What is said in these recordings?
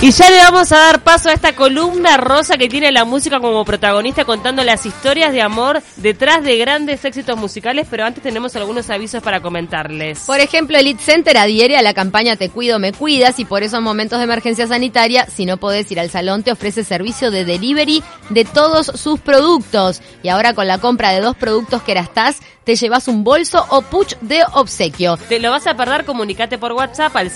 Y ya le vamos a dar paso a esta columna rosa que tiene la música como protagonista contando las historias de amor detrás de grandes éxitos musicales, pero antes tenemos algunos avisos para comentarles. Por ejemplo, Elite Center adhiere a la campaña Te cuido, me cuidas y por eso en momentos de emergencia sanitaria, si no podés ir al salón, te ofrece servicio de delivery de todos sus productos. Y ahora con la compra de dos productos que estás, te llevas un bolso o puch de obsequio. Te lo vas a perder, comunicate por WhatsApp al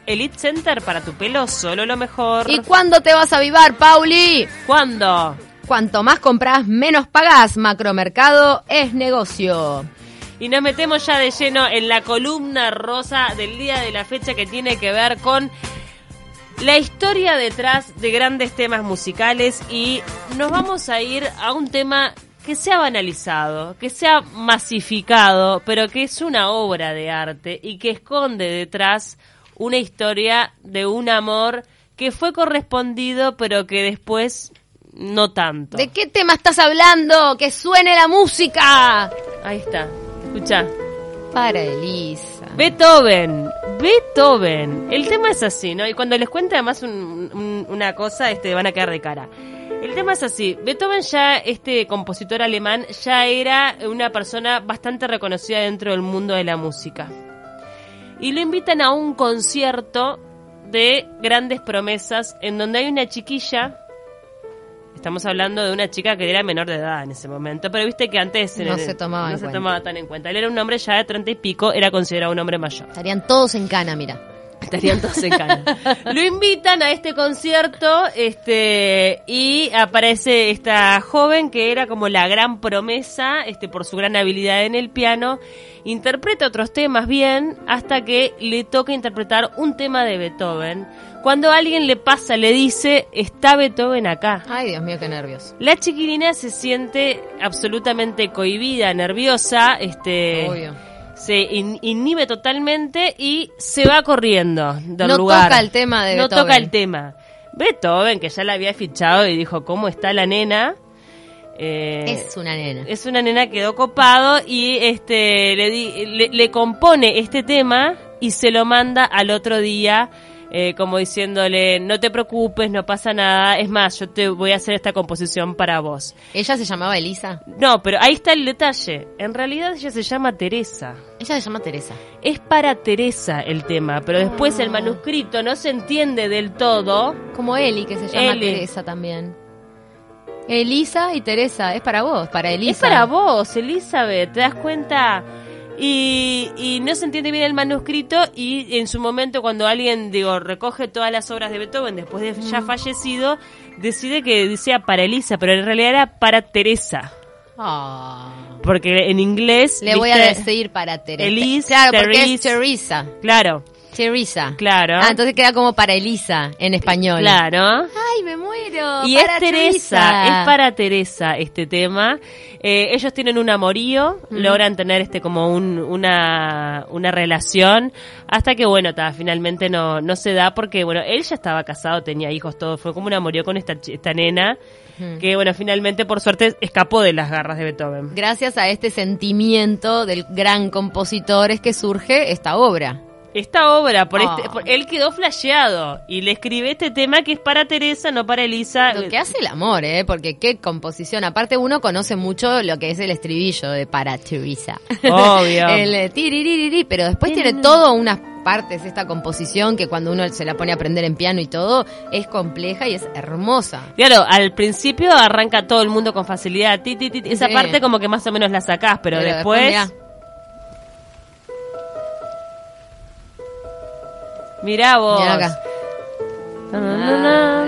098-545-273. Elite Center para tu pelo, solo lo mejor. ¿Y cuándo te vas a avivar, Pauli? ¿Cuándo? Cuanto más compras, menos pagás. Macromercado es negocio. Y nos metemos ya de lleno en la columna rosa del día de la fecha que tiene que ver con la historia detrás de grandes temas musicales y nos vamos a ir a un tema que sea banalizado, que sea masificado, pero que es una obra de arte y que esconde detrás una historia de un amor que fue correspondido, pero que después no tanto. ¿De qué tema estás hablando? ¡Que suene la música! Ahí está, escucha. Para Elisa. Beethoven, Beethoven. El tema es así, ¿no? Y cuando les cuente además una cosa, este, van a quedar de cara. El tema es así. Beethoven ya, este compositor alemán, ya era una persona bastante reconocida dentro del mundo de la música. Y lo invitan a un concierto de grandes promesas en donde hay una chiquilla. Estamos hablando de una chica que era menor de edad en ese momento, pero viste que antes no, se, tomaba, no se tomaba tan en cuenta. Él era un hombre ya de treinta y pico, era considerado un hombre mayor. Estarían todos en cana, mira. Estarían todos en cana. Lo invitan a este concierto este y aparece esta joven que era como la gran promesa este por su gran habilidad en el piano. Interpreta otros temas bien hasta que le toca interpretar un tema de Beethoven. Cuando alguien le pasa, le dice, está Beethoven acá. Ay, Dios mío, qué nervios. La chiquilina se siente absolutamente cohibida, nerviosa, este... Obvio se inhibe totalmente y se va corriendo del no lugar. No toca el tema de No Beethoven. toca el tema. Beethoven, que ya la había fichado y dijo, ¿cómo está la nena? Eh, es una nena. Es una nena, quedó copado y este le, le compone este tema y se lo manda al otro día eh, como diciéndole, no te preocupes, no pasa nada, es más, yo te voy a hacer esta composición para vos. ¿Ella se llamaba Elisa? No, pero ahí está el detalle. En realidad ella se llama Teresa. Ella se llama Teresa. Es para Teresa el tema, pero después el manuscrito no se entiende del todo. Como Eli, que se llama Teresa también. Elisa y Teresa, es para vos, para Elisa. Es para vos, Elizabeth, ¿te das cuenta? Y, no se entiende bien el manuscrito y en su momento cuando alguien, digo, recoge todas las obras de Beethoven después de ya mm. fallecido, decide que sea para Elisa, pero en realidad era para Teresa. Ah. Porque en inglés... Le voy a decir para Teresa. Elisa, claro, porque es Teresa. Claro. Teresa. Claro. Ah, entonces queda como para Elisa en español. Claro. Ay, me muero. Y es Teresa, es para Teresa este tema. Eh, ellos tienen un amorío, logran tener este como un, una, una relación, hasta que bueno, ta, finalmente no, no se da porque bueno, él ya estaba casado, tenía hijos, todo, fue como un amorío con esta, esta nena. Que bueno, finalmente por suerte escapó de las garras de Beethoven. Gracias a este sentimiento del gran compositor es que surge esta obra esta obra, por este, ah. él quedó flasheado y le escribe este tema que es para Teresa, no para Elisa. Lo que hace el amor, ¿eh? Porque qué composición. Aparte uno conoce mucho lo que es el estribillo de para Teresa. Obvio. el tiriririri, pero después tiene todo unas partes esta composición que cuando uno se la pone a aprender en piano y todo es compleja y es hermosa. Claro, al principio arranca todo el mundo con facilidad, esa parte como que más o menos la sacás, pero, después Mirá vos. acá. Ah,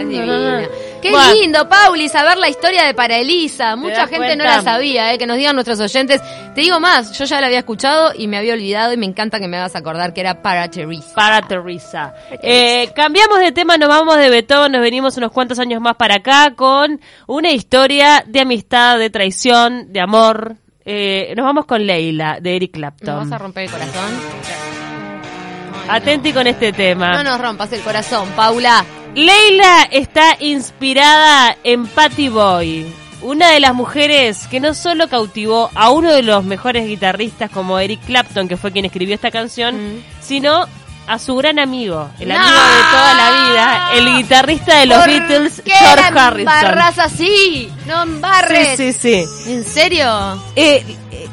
Qué lindo, Pauli, saber la historia de Para Elisa. Mucha gente no la sabía, eh, que nos digan nuestros oyentes. Te digo más, yo ya la había escuchado y me había olvidado y me encanta que me hagas acordar que era Para Teresa. Para Teresa. Eh, cambiamos de tema, nos vamos de Beethoven, nos venimos unos cuantos años más para acá con una historia de amistad, de traición, de amor. Eh, nos vamos con Leila, de Eric Clapton. ¿Nos vas a romper el corazón? Atenti con este tema. No nos rompas el corazón, Paula. Leila está inspirada en Patty Boy, una de las mujeres que no solo cautivó a uno de los mejores guitarristas como Eric Clapton, que fue quien escribió esta canción, mm. sino a su gran amigo, el ¡No! amigo de toda la vida, el guitarrista de los ¿Por Beatles, qué George Harrison. así? No embarres. Sí, sí, sí. ¿En serio? Eh,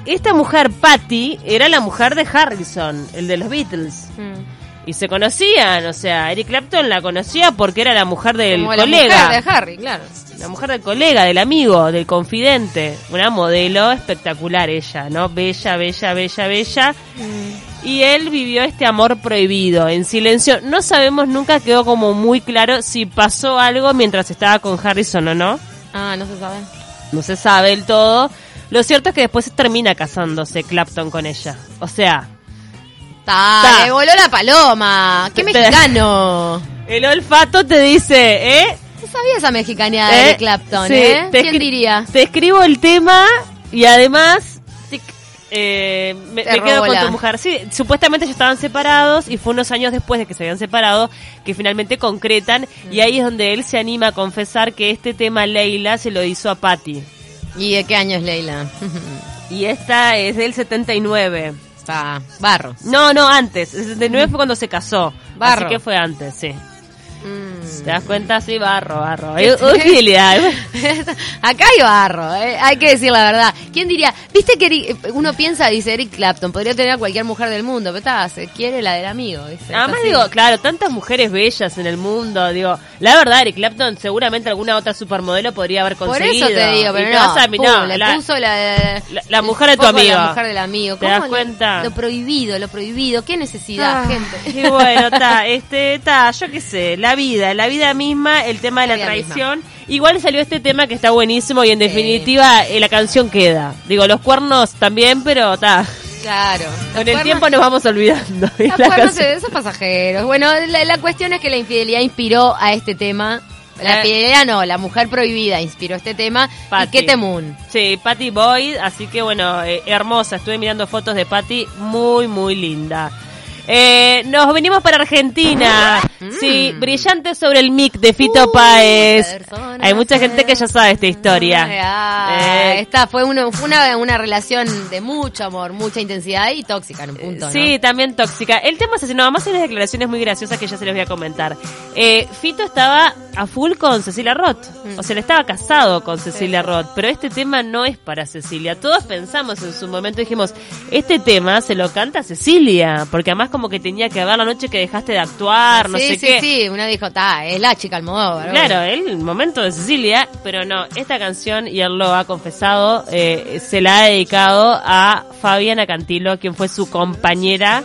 esta mujer, Patty, era la mujer de Harrison, el de los Beatles. Mm. Y se conocían, o sea, Eric Clapton la conocía porque era la mujer del Como la colega. mujer de Harry, claro. La mujer del colega, del amigo, del confidente. Una modelo espectacular ella, ¿no? Bella, bella, bella, bella. Mm. Y él vivió este amor prohibido, en silencio. No sabemos, nunca quedó como muy claro si pasó algo mientras estaba con Harrison o no. Ah, no se sabe. No se sabe del todo. Lo cierto es que después termina casándose Clapton con ella. O sea, Ta, le voló la paloma. ¡Qué mexicano! el olfato te dice, ¿eh? No sabía esa mexicanidad de ¿Eh? Clapton, Sí, ¿eh? te ¿Quién diría? Te escribo el tema y además eh, me, quedo con tu mujer. Sí, supuestamente ellos estaban separados y fue unos años después de que se habían separado que finalmente concretan y ahí es donde él se anima a confesar que este tema Leila se lo hizo a Patty. ¿Y de qué año es Leila? Y esta es del 79. Pa, barro. No, no, antes. El 79 fue cuando se casó. Barro. Así que fue antes, sí. ¿Te das cuenta? Sí, barro, barro. Hay fidelidad. Acá hay barro, eh, hay que decir la verdad. ¿Quién diría? Viste que Eric- uno piensa, dice Eric Clapton, podría tener a cualquier mujer del mundo, pero está, se quiere la del amigo. ¿viste? Además digo, claro, tantas mujeres bellas en el mundo, digo, la verdad Eric Clapton seguramente alguna otra supermodelo podría haber Por conseguido. eso te digo, pero no, a- pum, no, le la- puso la, la- la mujer de tu amigo. La mujer del amigo. ¿Te ¿Cómo das cuenta? Lo prohibido, lo prohibido. ¿Qué necesidad, Ah, gente? Y bueno, está, este, está, yo qué sé, la vida, la vida misma, el tema de La la, traición. Igual salió este tema que está buenísimo y en definitiva eh, la canción queda. Digo, los cuernos también, pero está. Claro. Con el tiempo nos vamos olvidando. Los la cuernos canción- son pasajeros. Bueno, la, la cuestión es que la infidelidad inspiró a este tema. La Eh. infidelidad no, la mujer prohibida inspiró este tema. Patty. Y qué temún. Sí, Patty Boyd, así que bueno, eh, hermosa. Estuve mirando fotos de Patty, muy, muy linda. Eh, nos venimos para Argentina. Sí, brillante sobre el mic de Fito Uh, Páez. Hay mucha gente que ya sabe esta historia. Ah, Eh, esta fue, uno, fue una, una relación de mucho amor, mucha intensidad y tóxica en un punto, Sí, también tóxica. El tema es así, no, además hay unas declaraciones muy graciosas que ya se les voy a comentar. Eh, Fito estaba a full con Cecilia Roth. Mm. O sea, él estaba casado con Cecilia Roth. Pero este tema no es para Cecilia. Todos pensamos en su momento, dijimos, este tema se lo canta Cecilia. Porque además como que tenía que ver la noche que dejaste de actuar, no sé sí, qué. Sí, uno dijo, ta, es la chica Almodóvar. Claro, él, el momento de Cecilia, pero no, esta canción, y él lo ha confesado, eh, se la ha dedicado a Fabiana Cantilo, quien fue su compañera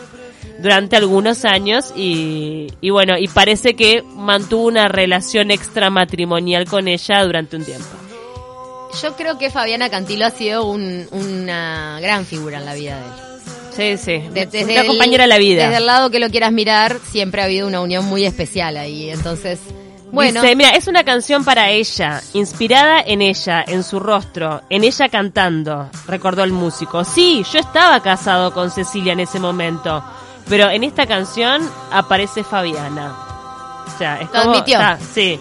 durante algunos años y, y bueno, y parece que mantuvo una relación extramatrimonial con ella durante un tiempo. Yo creo que Fabiana Cantilo ha sido un- una gran figura en la vida de él. Sí, sí, De- desde una compañera de la vida. Desde el lado que lo quieras mirar, siempre ha habido una unión muy especial ahí. Entonces, bueno, Dice, mira, es una canción para ella, inspirada en ella, en su rostro, en ella cantando, recordó el músico. Sí, yo estaba casado con Cecilia en ese momento, pero en esta canción aparece Fabiana. O sea, es Lo como- admitió. está, sí.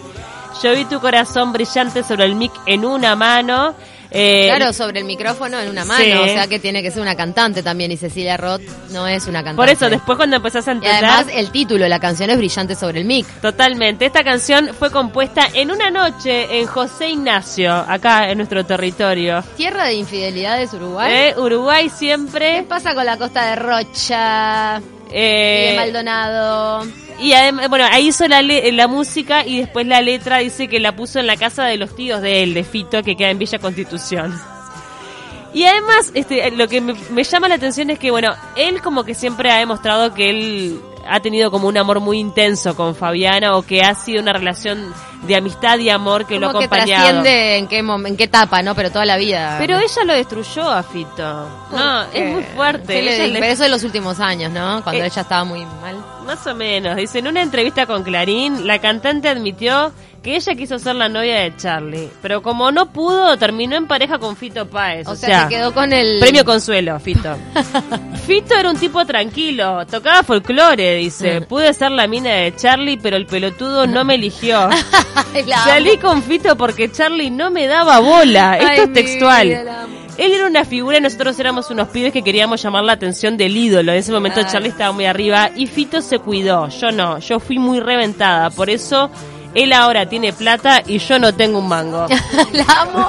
Yo vi tu corazón brillante sobre el mic en una mano. Eh, claro, sobre el micrófono en una mano. Sí. O sea que tiene que ser una cantante también. Y Cecilia Roth no es una cantante. Por eso, después cuando empezás a Y entender... además, el título de la canción es Brillante sobre el mic. Totalmente. Esta canción fue compuesta en una noche en José Ignacio, acá en nuestro territorio. Tierra de infidelidades Uruguay. Eh, Uruguay ¿Qué siempre. pasa con la costa de Rocha y eh, de Maldonado? Y además, bueno, ahí hizo la, le- la música y después la letra dice que la puso en la casa de los tíos de él, de Fito, que queda en Villa Constitución. Y además, este, lo que me, me llama la atención es que, bueno, él como que siempre ha demostrado que él ha tenido como un amor muy intenso con Fabiana o que ha sido una relación de amistad y amor que lo ha que acompañado. trasciende en qué, en qué etapa, ¿no? Pero toda la vida. Pero ella lo destruyó a Fito. No, ¿Qué? es muy fuerte. Pero eso de los últimos años, ¿no? Cuando Eh, ella estaba muy mal. Más o menos. Dice, en una entrevista con Clarín, la cantante admitió que ella quiso ser la novia de Charlie. Pero como no pudo, terminó en pareja con Fito Páez. O, sea, se quedó con el... Premio Consuelo, Fito. Fito era un tipo tranquilo, tocaba folclore, dice. Pude ser la mina de Charlie, pero el pelotudo no me eligió. Salí con Fito porque Charlie no me daba bola. Esto Ay, es textual. vida. Él era una figura y nosotros éramos unos pibes que queríamos llamar la atención del ídolo. En ese momento. Charlie estaba muy arriba y Fito se cuidó. Yo no, yo fui muy reventada. Por eso él ahora tiene plata y yo no tengo un mango. la amo,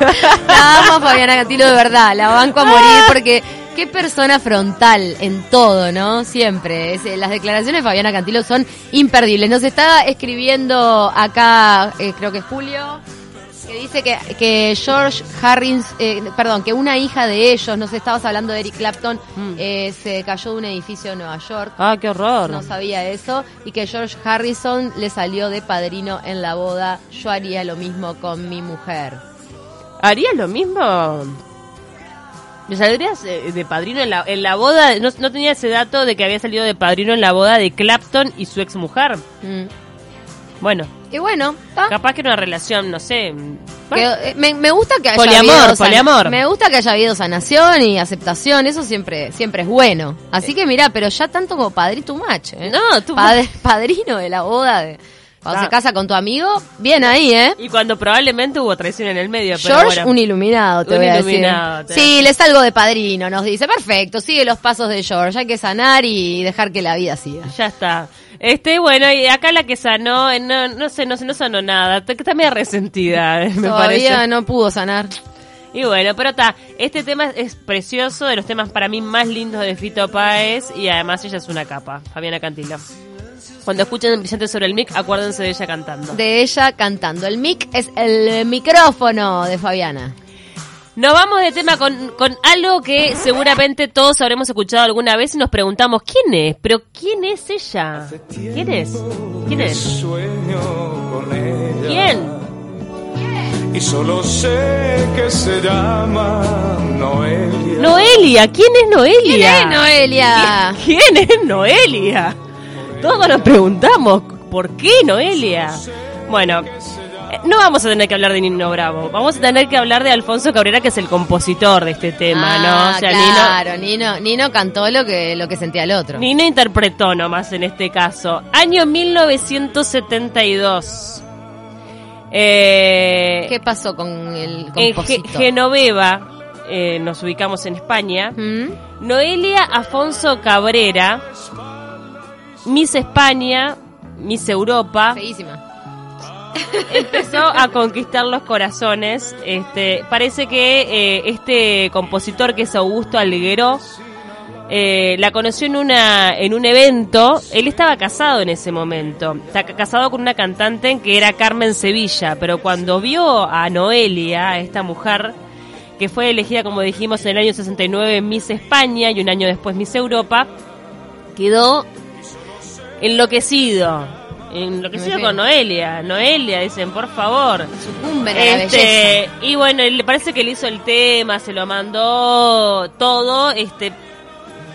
la amo Fabiana Cantilo de verdad, la banco a morir porque qué persona frontal en todo, ¿no? Siempre. Eh, las declaraciones de Fabiana Cantilo son imperdibles. Nos está escribiendo acá, eh, creo que es Julio, que dice que, que George Harris, eh, perdón, que una hija de ellos, nos estabas hablando de Eric Clapton, Mm. eh, se cayó de un edificio en Nueva York. Ah, qué horror. No sabía eso. Y que George Harrison le salió de padrino en la boda. Yo haría lo mismo con mi mujer. ¿Harías lo mismo? ¿Me saldrías eh, de padrino en la, en la boda? No, no tenía ese dato de que había salido de padrino en la boda de Clapton y su ex mujer. Mm. Bueno, Y bueno, capaz que era una relación, no sé. Bueno, eh, me, me gusta que haya Poliamor, habido san- poliamor. Me gusta que haya habido sanación y aceptación, eso siempre siempre es bueno. Así que mira, pero ya tanto como padrino tu match, ¿eh? No, tú- Padre- padrino de la boda de cuando se casa con tu amigo, bien ahí, ¿eh? Y cuando probablemente hubo traición en el medio. Pero George, bueno. un iluminado, te Un voy a iluminado, decir. te- Sí, le salgo de padrino, nos dice. Perfecto, sigue los pasos de George. Hay que sanar y dejar que la vida siga. Ya está. Este, bueno, y acá la que sanó, eh, no, no sé, no no sanó nada. Está media resentida, me Todavía parece. no pudo sanar. Y bueno, pero está, este tema es precioso, de los temas para mí más lindos de Fito Páez, y además ella es una capa, Fabiana Cantilo. Cuando escuchen Brillante sobre el mic, acuérdense de ella cantando. De ella cantando. El mic es el micrófono de Fabiana. Nos vamos de tema con, con algo que seguramente todos habremos escuchado alguna vez y nos preguntamos, ¿quién es? ¿Pero quién es ella? ¿Quién es? ¿Quién es? Sueño con ella. ¿Quién? Y solo sé que se llama Noelia. Noelia, ¿quién es Noelia? ¿Quién es Noelia? ¿Quién, quién es Noelia? Todos nos preguntamos, ¿por qué Noelia? Bueno, eh, no vamos a tener que hablar de Nino Bravo, vamos a tener que hablar de Alfonso Cabrera, que es el compositor de este tema, ¿no? Ah, O sea, claro, Nino, Nino cantó lo que, lo que sentía el otro. Nino, interpretó nomás en este caso. Año 1972. Eh, ¿Qué pasó con el Ge- compositor? Genoveva, eh, nos ubicamos en España. ¿Mm? Noelia Afonso Cabrera, Miss España, Miss Europa, Feísima. empezó a conquistar los corazones. Este, parece que eh, este compositor que es Augusto Alguero eh, la conoció en una en un evento. Él estaba casado en ese momento. Está ca- casado con una cantante que era Carmen Sevilla, pero cuando vio a Noelia, a esta mujer que fue elegida, como dijimos, en el año 69 Miss España y un año después Miss Europa, quedó enloquecido. Enloquecido con Noelia. Noelia, dicen, por favor. Sucumben a la belleza. Este, y bueno, le parece que le hizo el tema, se lo mandó todo, este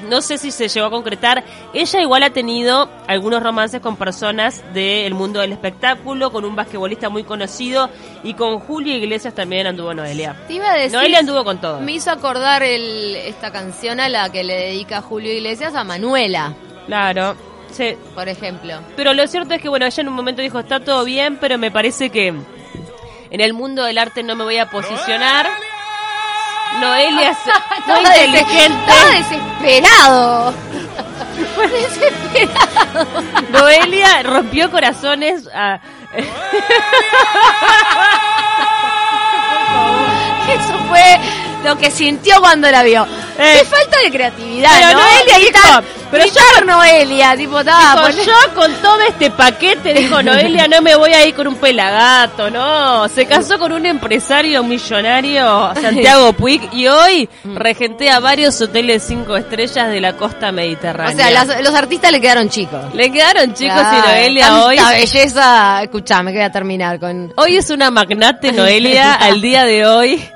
no sé si se llegó a concretar. Ella igual ha tenido algunos romances con personas del mundo del espectáculo, con un basquetbolista muy conocido y con Julio Iglesias también anduvo Noelia. Te iba a decir, Noelia anduvo con todo. me hizo acordar el, esta canción a la que le dedica Julio Iglesias a Manuela, Claro. Sí. por ejemplo. Pero lo cierto es que, bueno, ella en un momento dijo, está todo bien, pero me parece que en el mundo del arte no me voy a posicionar. Noelia es muy inteligente. Estaba desesperado. desesperado. Noelia rompió corazones a... Eso fue lo que sintió cuando la vio. Eh. Qué falta de creatividad, Pero ¿no? Noelia dijo, Gritar- pero gritar Noelia, tipo, estaba Dijo, yo con todo este paquete, dijo Noelia, no me voy a ir con un pelagato, no. Se casó con un empresario millonario, Santiago Puig, y hoy regentea varios hoteles cinco estrellas de la costa O mediterránea. sea, las- los artistas le quedaron chicos. Le quedaron chicos y Noelia tanta hoy... belleza, escuchame, que voy a terminar con... Hoy es una magnate Noelia al día de hoy.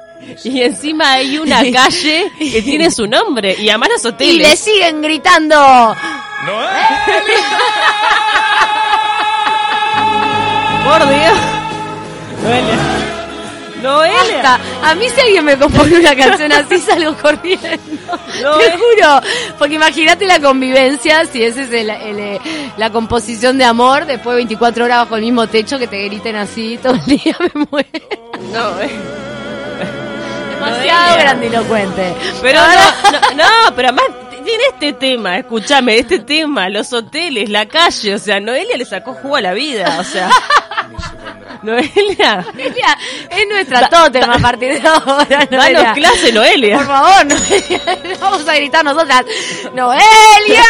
Y encima hay una calle que tiene su nombre y además los Y le hoteles. siguen gritando. Por Dios. Noelia. Noelia. A mí si alguien me compone una canción así salgo corriendo. No, Te juro. Porque imagínate la convivencia, si esa es el- el, eh, la composición de amor, después de 24 horas bajo el mismo techo, que te griten así todo el día, me muero. No, eh. Demasiado grandilocuente. Pero no, no, no, pero además tiene este tema, escúchame, este tema, los hoteles, la calle, o sea, Noelia le sacó jugo a la vida, o sea. Noelia. Noelia es nuestra tótem a partir de ahora. Noelia. Danos clase, Noelia. Por favor, Noelia. Vamos a gritar nosotras. ¡Noelia!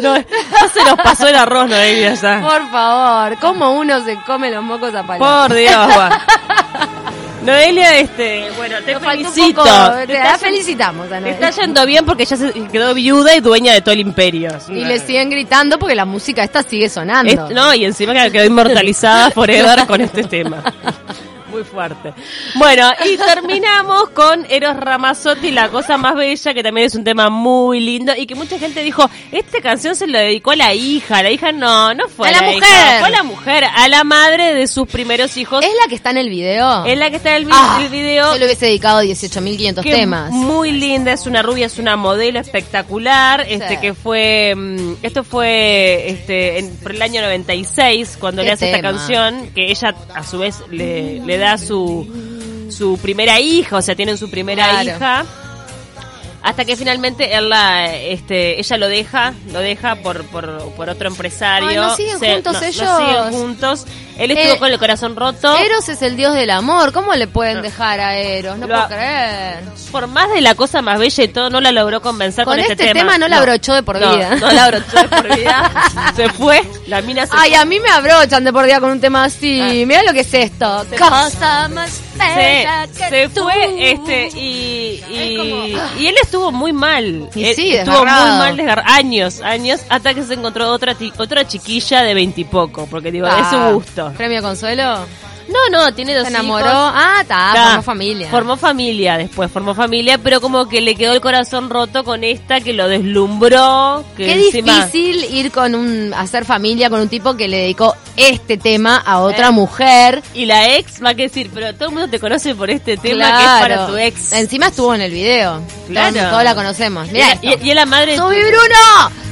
No, no se nos pasó el arroz, Noelia, ya. Por favor, ¿cómo uno se come los mocos a palo? Por Dios, va. Noelia, este, bueno, te Nos felicito. poco, Te te la está- felicitamos a Te está yendo bien porque ya se quedó viuda y dueña de todo el imperio. Y le siguen gritando porque la música esta sigue sonando. Es- no, y encima que quedó inmortalizada forever con este tema. Muy fuerte. Bueno, y terminamos con Eros Ramazzotti, La Cosa Más Bella, que también es un tema muy lindo y que mucha gente dijo, esta canción se la dedicó a la hija. La hija no, no fue A la mujer. fue a la mujer, a la madre de sus primeros hijos. ¿Es la que está en el video? Es la que está en el, vi- Ah, el video. Yo le hubiese dedicado 18.500 que temas. Muy linda, es una rubia, es una modelo espectacular, este que fue, mm, esto fue este en, por el año 96 cuando le hace esta canción, que ella a su vez le, le da su su primera hija, o sea, tienen su primera Claro. hija. Hasta que finalmente él la, este, ella lo deja, lo deja por, por, por otro empresario. Ay, ¿no siguen juntos no- no ellos? siguen juntos. Él estuvo Eh, con el corazón roto. Eros es el dios del amor. ¿Cómo le pueden dejar a Eros? No Lo- puedo creer. por más de la cosa más bella y todo, no la logró convencer con, Con este, este tema no la abrochó de por vida. No, la abrochó de por vida. se fue, se Ay, a mí me abrochan de por día con un tema así. Mira lo que es esto. Cosa más bella se, que se tú. fue este y y, Es como, ah. y él estuvo muy mal Él sí, estuvo desgarrado. muy mal desgar- años años hasta que se encontró otra otra chiquilla de veintipoco porque digo Ah, es su gusto ¿Premio Consuelo? No no tiene dos ¿Se enamoró? hijos. Ah, está, formó familia. Formó familia después, formó familia, pero como que le quedó el corazón roto con esta que lo deslumbró. Que Qué encima, difícil ir con un hacer familia con un tipo que le dedicó este tema a otra mujer. Y la ex va a decir, pero todo el mundo te conoce por este tema que es para tu ex. Encima estuvo en el video. Claro. Todos, todos la conocemos. y, la- y- y es la madre. ¡Subí Bruno!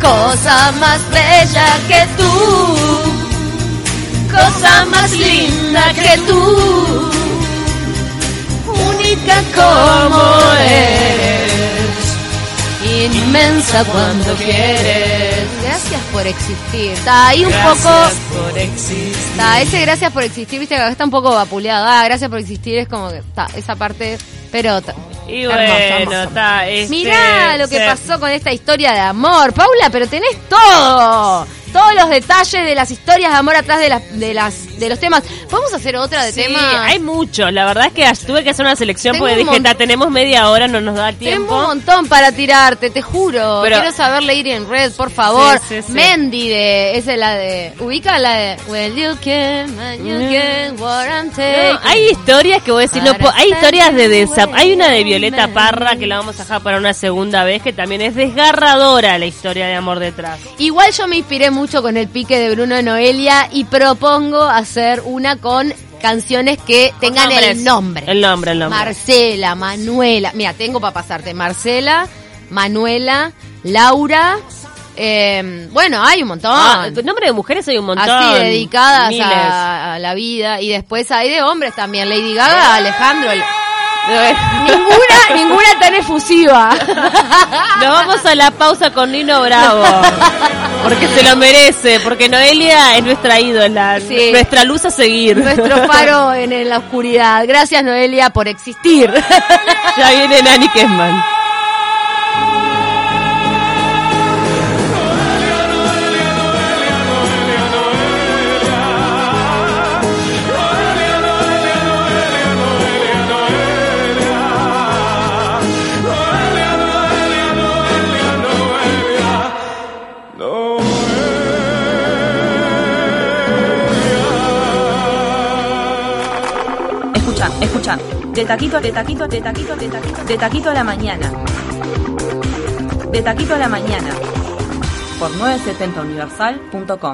Cosa más bella que tú. Cosa más linda que tú. Única como eres. Inmensa cuando quieres. Gracias por existir. Está ahí un poco. por existir. Está, ese gracias por existir, viste que está un poco vapuleado. Ah, gracias por existir es como que está, esa parte. Pero. Y bueno, hermoso. está. Este, Mirá lo que se- pasó con esta historia de amor. Paula, pero tenés todo. Todos los detalles de las historias de amor atrás de las de las de los temas. ¿Podemos hacer otra de Sí, temas? hay muchos. La verdad es que tuve que hacer una selección Tengo porque un dije, mon- "Ta, tenemos media hora, no nos da Tengo un tiempo. montón para tirarte, te juro. Pero- Quiero saber leer en red, por favor. Sí, sí. Mendy de, esa es la de, ubica la de Well you can, when you can, what I'm taking. No, hay historias que voy a decir, no, hay historias de desap hay una de Violeta Parra que la vamos a dejar para una segunda vez que también es desgarradora la historia de amor detrás. Igual yo me inspiré mucho con el pique de Bruno Noelia y propongo hacer una con canciones que tengan nombres. el nombre. El nombre, el nombre. Marcela, Manuela. Mira, tengo para pasarte. Marcela, Manuela, Laura. eh, bueno, hay un montón. Ah, nombre de mujeres hay un montón. Así dedicadas a, a la vida. Y después hay de hombres también. Lady Gaga, Alejandro. el- ninguna, ninguna tan efusiva. vamos a la pausa con Nino Bravo. Porque se lo merece. Porque Noelia es nuestra ídola. Sí. Nuestra luz a seguir. Nuestro faro en, en la oscuridad. Gracias, Noelia, por existir. ya viene Nani Kesman. De taquito de taquito de taquito de taquito, de taquito a la mañana. De taquito a la mañana. Por 970universal.com.